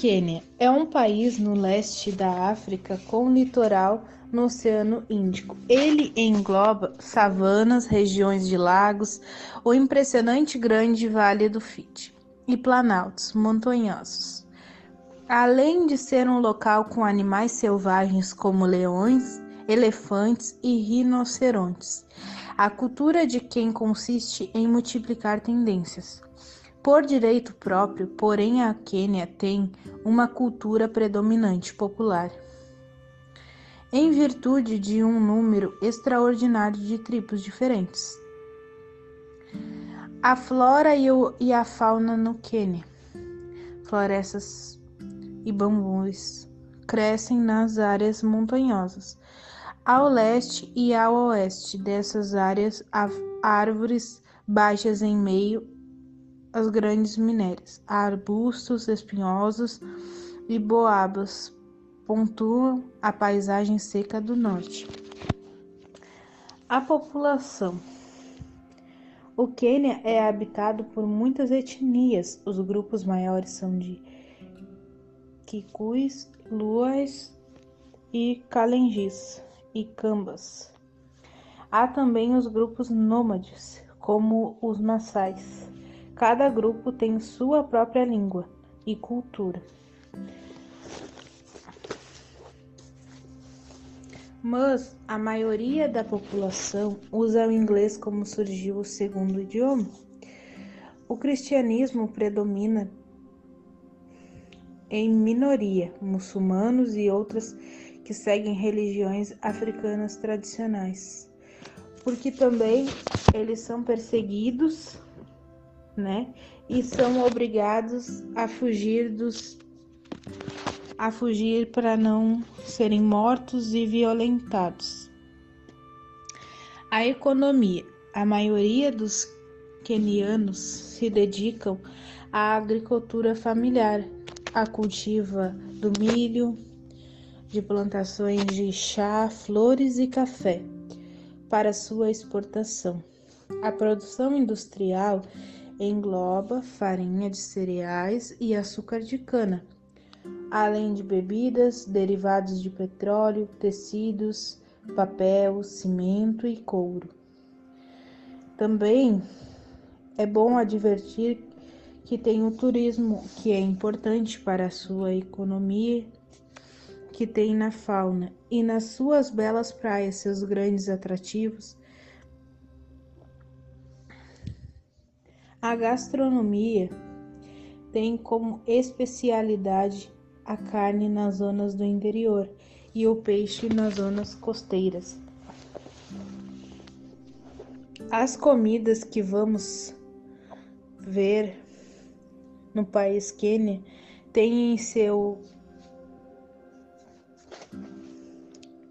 Quênia é um país no leste da África com litoral no Oceano Índico. Ele engloba savanas, regiões de lagos, o impressionante grande Vale do Fiti e planaltos montanhosos. Além de ser um local com animais selvagens como leões, elefantes e rinocerontes, a cultura de quem consiste em multiplicar tendências. Por direito próprio, porém, a Quênia tem uma cultura predominante popular. Em virtude de um número extraordinário de tribos diferentes. A flora e, o, e a fauna no Quênia. Florestas e bambus crescem nas áreas montanhosas. Ao leste e ao oeste dessas áreas há árvores baixas em meio às grandes minérias. Arbustos espinhosos e boabas pontuam a paisagem seca do norte. A população o Quênia é habitado por muitas etnias. Os grupos maiores são de Kikuis, Luas e Kalengis e Cambas. Há também os grupos nômades, como os Maçais. Cada grupo tem sua própria língua e cultura. mas a maioria da população usa o inglês como surgiu o segundo idioma. O cristianismo predomina em minoria, muçulmanos e outras que seguem religiões africanas tradicionais, porque também eles são perseguidos, né? E são obrigados a fugir dos a fugir para não serem mortos e violentados. A economia. A maioria dos quenianos se dedicam à agricultura familiar, a cultiva do milho, de plantações de chá, flores e café para sua exportação. A produção industrial engloba farinha de cereais e açúcar de cana além de bebidas, derivados de petróleo, tecidos, papel, cimento e couro. Também é bom advertir que tem o turismo, que é importante para a sua economia, que tem na fauna e nas suas belas praias seus grandes atrativos. A gastronomia tem como especialidade a carne nas zonas do interior e o peixe nas zonas costeiras. As comidas que vamos ver no país Quênia têm em seu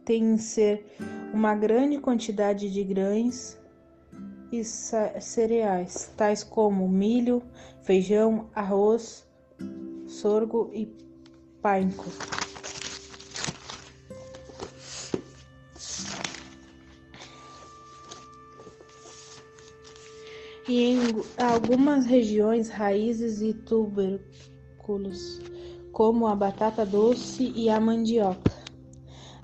tem em ser uma grande quantidade de grãos e cereais, tais como milho, feijão, arroz, sorgo e painco. E em algumas regiões, raízes e tubérculos, como a batata doce e a mandioca,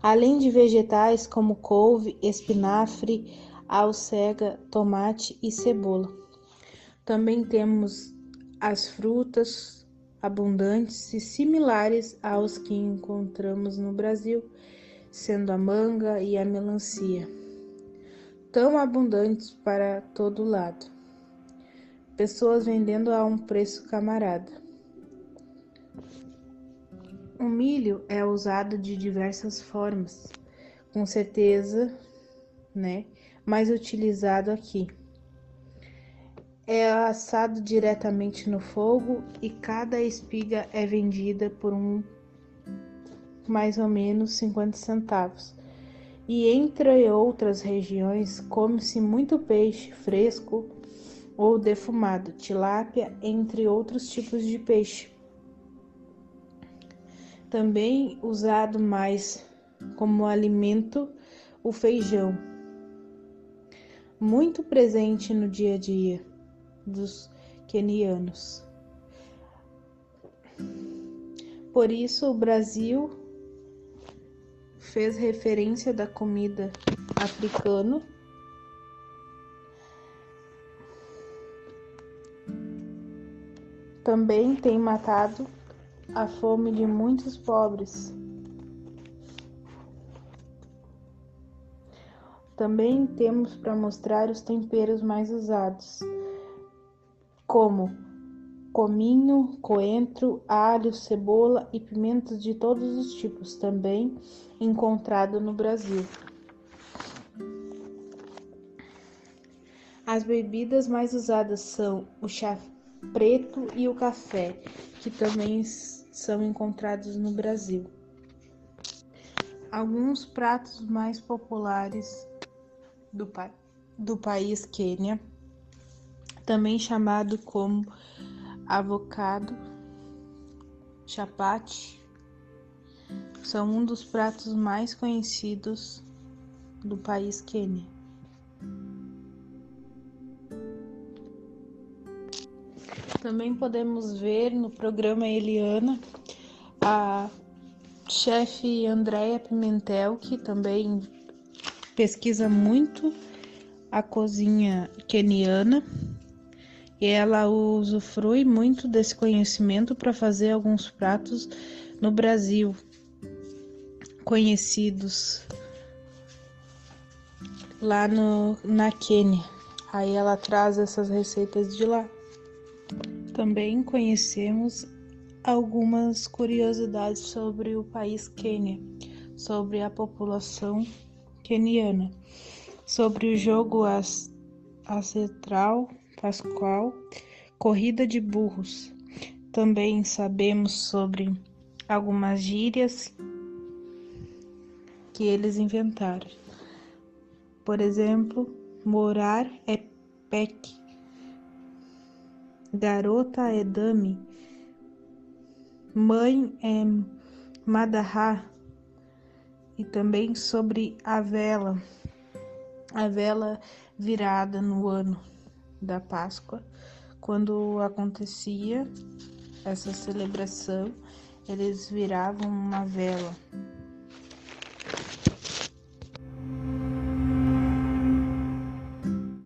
além de vegetais como couve, espinafre, alcega, tomate e cebola. Também temos as frutas abundantes e similares aos que encontramos no Brasil, sendo a manga e a melancia, tão abundantes para todo lado. Pessoas vendendo a um preço camarada. O milho é usado de diversas formas, com certeza, né? Mais utilizado aqui. É assado diretamente no fogo e cada espiga é vendida por um mais ou menos 50 centavos. E entre outras regiões, come-se muito peixe fresco ou defumado, tilápia, entre outros tipos de peixe. Também usado mais como alimento o feijão muito presente no dia a dia dos quenianos. Por isso, o Brasil fez referência da comida africana. Também tem matado a fome de muitos pobres. Também temos para mostrar os temperos mais usados, como cominho, coentro, alho, cebola e pimentas de todos os tipos, também encontrado no Brasil. As bebidas mais usadas são o chá preto e o café, que também são encontrados no Brasil. Alguns pratos mais populares do, pa do país Quênia, também chamado como avocado, chapati, são um dos pratos mais conhecidos do país Quênia. Também podemos ver no programa Eliana a chefe Andréia Pimentel, que também pesquisa muito a cozinha queniana e ela usufrui muito desse conhecimento para fazer alguns pratos no Brasil conhecidos lá no, na Quênia. Aí ela traz essas receitas de lá. Também conhecemos algumas curiosidades sobre o país Quênia, sobre a população keniana, sobre o jogo ancestral pascual, corrida de burros. Também sabemos sobre algumas gírias que eles inventaram. Por exemplo, morar é pec, garota é dame, mãe é madarra, e também sobre a vela, a vela virada no ano da Páscoa, quando acontecia essa celebração, eles viravam uma vela